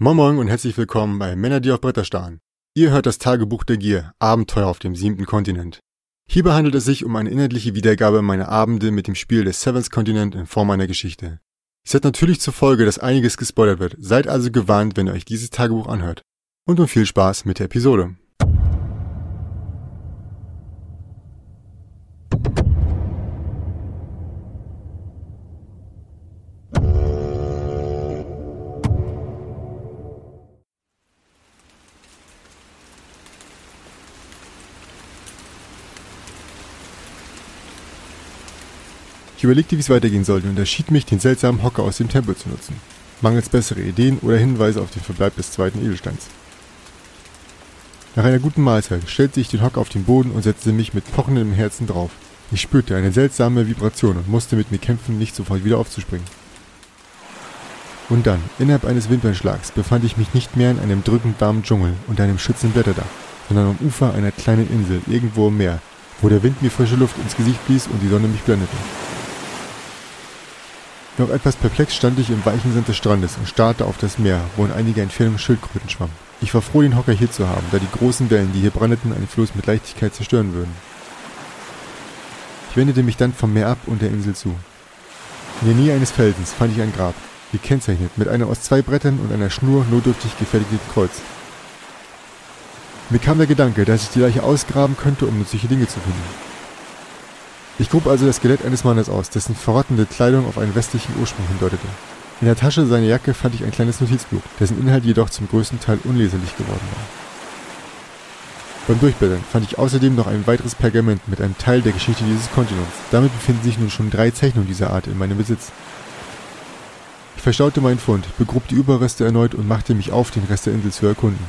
Moin Moin und herzlich willkommen bei Männer, die auf Bretter starren. Ihr hört das Tagebuch der Gier, Abenteuer auf dem siebten Kontinent. Hierbei handelt es sich um eine inhaltliche Wiedergabe meiner Abende mit dem Spiel des Seventh Continent in Form einer Geschichte. Es hat natürlich zur Folge, dass einiges gespoilert wird, seid also gewarnt, wenn ihr euch dieses Tagebuch anhört. Und nun viel Spaß mit der Episode. Ich überlegte, wie es weitergehen sollte und entschied mich, den seltsamen Hocker aus dem Tempel zu nutzen. Mangels bessere Ideen oder Hinweise auf den Verbleib des zweiten Edelsteins. Nach einer guten Mahlzeit stellte ich den Hocker auf den Boden und setzte mich mit pochendem Herzen drauf. Ich spürte eine seltsame Vibration und musste mit mir kämpfen, nicht sofort wieder aufzuspringen. Und dann, innerhalb eines Wimpernschlags, befand ich mich nicht mehr in einem drückend warmen Dschungel unter einem schützenden Blätterdach, sondern am Ufer einer kleinen Insel, irgendwo im Meer, wo der Wind mir frische Luft ins Gesicht blies und die Sonne mich blendete. Noch etwas perplex stand ich im weichen Sand des Strandes und starrte auf das Meer, wo in einiger Entfernung Schildkröten schwammen. Ich war froh, den Hocker hier zu haben, da die großen Wellen, die hier brandeten, einen Floß mit Leichtigkeit zerstören würden. Ich wendete mich dann vom Meer ab und der Insel zu. In der Nähe eines Felsens fand ich ein Grab, gekennzeichnet mit einem aus zwei Brettern und einer Schnur notdürftig gefertigten Kreuz. Mir kam der Gedanke, dass ich die Leiche ausgraben könnte, um nützliche Dinge zu finden. Ich grub also das Skelett eines Mannes aus, dessen verrottende Kleidung auf einen westlichen Ursprung hindeutete. In der Tasche seiner Jacke fand ich ein kleines Notizbuch, dessen Inhalt jedoch zum größten Teil unleserlich geworden war. Beim Durchblättern fand ich außerdem noch ein weiteres Pergament mit einem Teil der Geschichte dieses Kontinents. Damit befinden sich nun schon drei Zeichnungen dieser Art in meinem Besitz. Ich verstaute meinen Fund, begrub die Überreste erneut und machte mich auf, den Rest der Insel zu erkunden.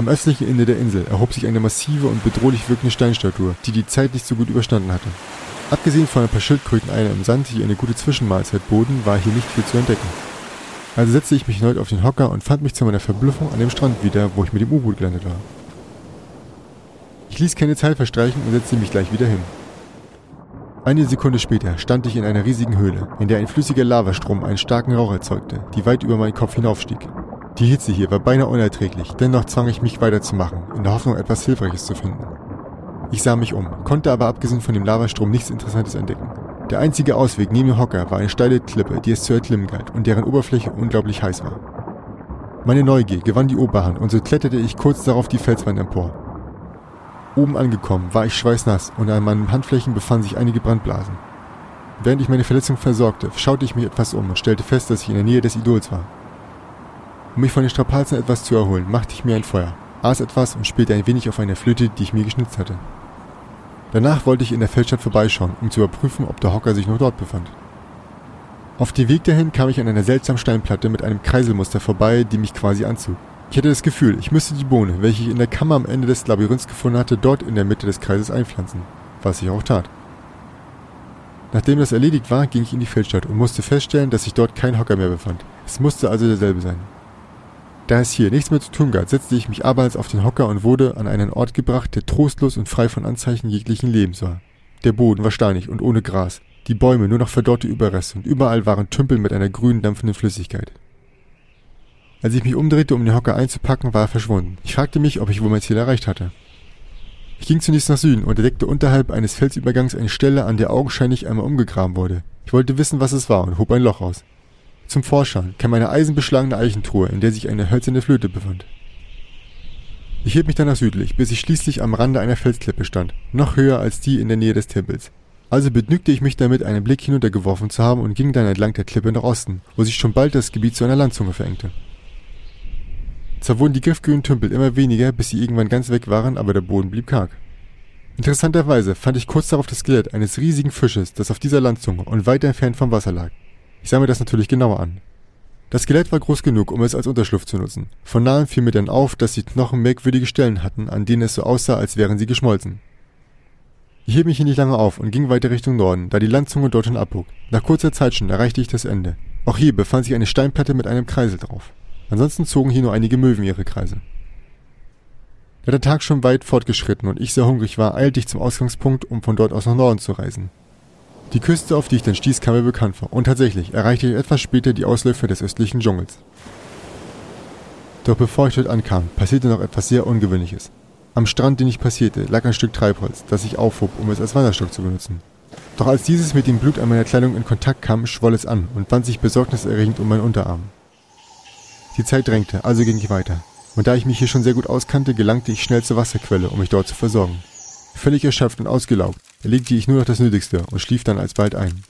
Am östlichen Ende der Insel erhob sich eine massive und bedrohlich wirkende Steinstatue, die die Zeit nicht so gut überstanden hatte. Abgesehen von ein paar Schildkröten, einer im Sand, die eine gute Zwischenmahlzeit boten, war hier nicht viel zu entdecken. Also setzte ich mich erneut auf den Hocker und fand mich zu meiner Verblüffung an dem Strand wieder, wo ich mit dem U-Boot gelandet war. Ich ließ keine Zeit verstreichen und setzte mich gleich wieder hin. Eine Sekunde später stand ich in einer riesigen Höhle, in der ein flüssiger Lavastrom einen starken Rauch erzeugte, die weit über meinen Kopf hinaufstieg. Die Hitze hier war beinahe unerträglich, dennoch zwang ich mich weiterzumachen, in der Hoffnung, etwas Hilfreiches zu finden. Ich sah mich um, konnte aber abgesehen von dem Lavastrom nichts Interessantes entdecken. Der einzige Ausweg neben dem Hocker war eine steile Klippe, die es zu erklimmen galt und deren Oberfläche unglaublich heiß war. Meine Neugier gewann die Oberhand und so kletterte ich kurz darauf die Felswand empor. Oben angekommen war ich schweißnass und an meinen Handflächen befanden sich einige Brandblasen. Während ich meine Verletzung versorgte, schaute ich mich etwas um und stellte fest, dass ich in der Nähe des Idols war. Um mich von den Strapazen etwas zu erholen, machte ich mir ein Feuer, aß etwas und spielte ein wenig auf einer Flöte, die ich mir geschnitzt hatte. Danach wollte ich in der Feldstadt vorbeischauen, um zu überprüfen, ob der Hocker sich noch dort befand. Auf dem Weg dahin kam ich an einer seltsamen Steinplatte mit einem Kreiselmuster vorbei, die mich quasi anzog. Ich hatte das Gefühl, ich müsste die Bohne, welche ich in der Kammer am Ende des Labyrinths gefunden hatte, dort in der Mitte des Kreises einpflanzen, was ich auch tat. Nachdem das erledigt war, ging ich in die Feldstadt und musste feststellen, dass sich dort kein Hocker mehr befand. Es musste also derselbe sein. Da es hier nichts mehr zu tun gab, setzte ich mich abermals auf den Hocker und wurde an einen Ort gebracht, der trostlos und frei von Anzeichen jeglichen Lebens war. Der Boden war steinig und ohne Gras, die Bäume nur noch verdorrte Überreste und überall waren Tümpel mit einer grünen, dampfenden Flüssigkeit. Als ich mich umdrehte, um den Hocker einzupacken, war er verschwunden. Ich fragte mich, ob ich wohl mein Ziel erreicht hatte. Ich ging zunächst nach Süden und entdeckte unterhalb eines Felsübergangs eine Stelle, an der augenscheinlich einmal umgegraben wurde. Ich wollte wissen, was es war und hob ein Loch aus. Zum Vorschein kam eine eisenbeschlagene Eichentruhe, in der sich eine hölzerne Flöte befand. Ich hielt mich danach südlich, bis ich schließlich am Rande einer Felsklippe stand, noch höher als die in der Nähe des Tempels. Also begnügte ich mich damit, einen Blick hinuntergeworfen zu haben und ging dann entlang der Klippe nach Osten, wo sich schon bald das Gebiet zu einer Landzunge verengte. Zwar wurden die giftgrünen Tümpel immer weniger, bis sie irgendwann ganz weg waren, aber der Boden blieb karg. Interessanterweise fand ich kurz darauf das Skelett eines riesigen Fisches, das auf dieser Landzunge und weit entfernt vom Wasser lag. Ich sah mir das natürlich genauer an. Das Skelett war groß genug, um es als Unterschlupf zu nutzen. Von nahem fiel mir dann auf, dass die Knochen merkwürdige Stellen hatten, an denen es so aussah, als wären sie geschmolzen. Ich hielt mich hier nicht lange auf und ging weiter Richtung Norden, da die Landzunge dorthin abbog. Nach kurzer Zeit schon erreichte ich das Ende. Auch hier befand sich eine Steinplatte mit einem Kreisel drauf. Ansonsten zogen hier nur einige Möwen ihre Kreise. Da der Tag schon weit fortgeschritten und ich sehr hungrig war, eilte ich zum Ausgangspunkt, um von dort aus nach Norden zu reisen. Die Küste, auf die ich dann stieß, kam mir bekannt vor, und tatsächlich erreichte ich etwas später die Ausläufer des östlichen Dschungels. Doch bevor ich dort ankam, passierte noch etwas sehr Ungewöhnliches. Am Strand, den ich passierte, lag ein Stück Treibholz, das ich aufhob, um es als Wanderstock zu benutzen. Doch als dieses mit dem Blut an meiner Kleidung in Kontakt kam, schwoll es an und wand sich besorgniserregend um meinen Unterarm. Die Zeit drängte, also ging ich weiter. Und da ich mich hier schon sehr gut auskannte, gelangte ich schnell zur Wasserquelle, um mich dort zu versorgen. Völlig erschöpft und ausgelaugt, erlegte ich nur noch das Nötigste und schlief dann alsbald ein.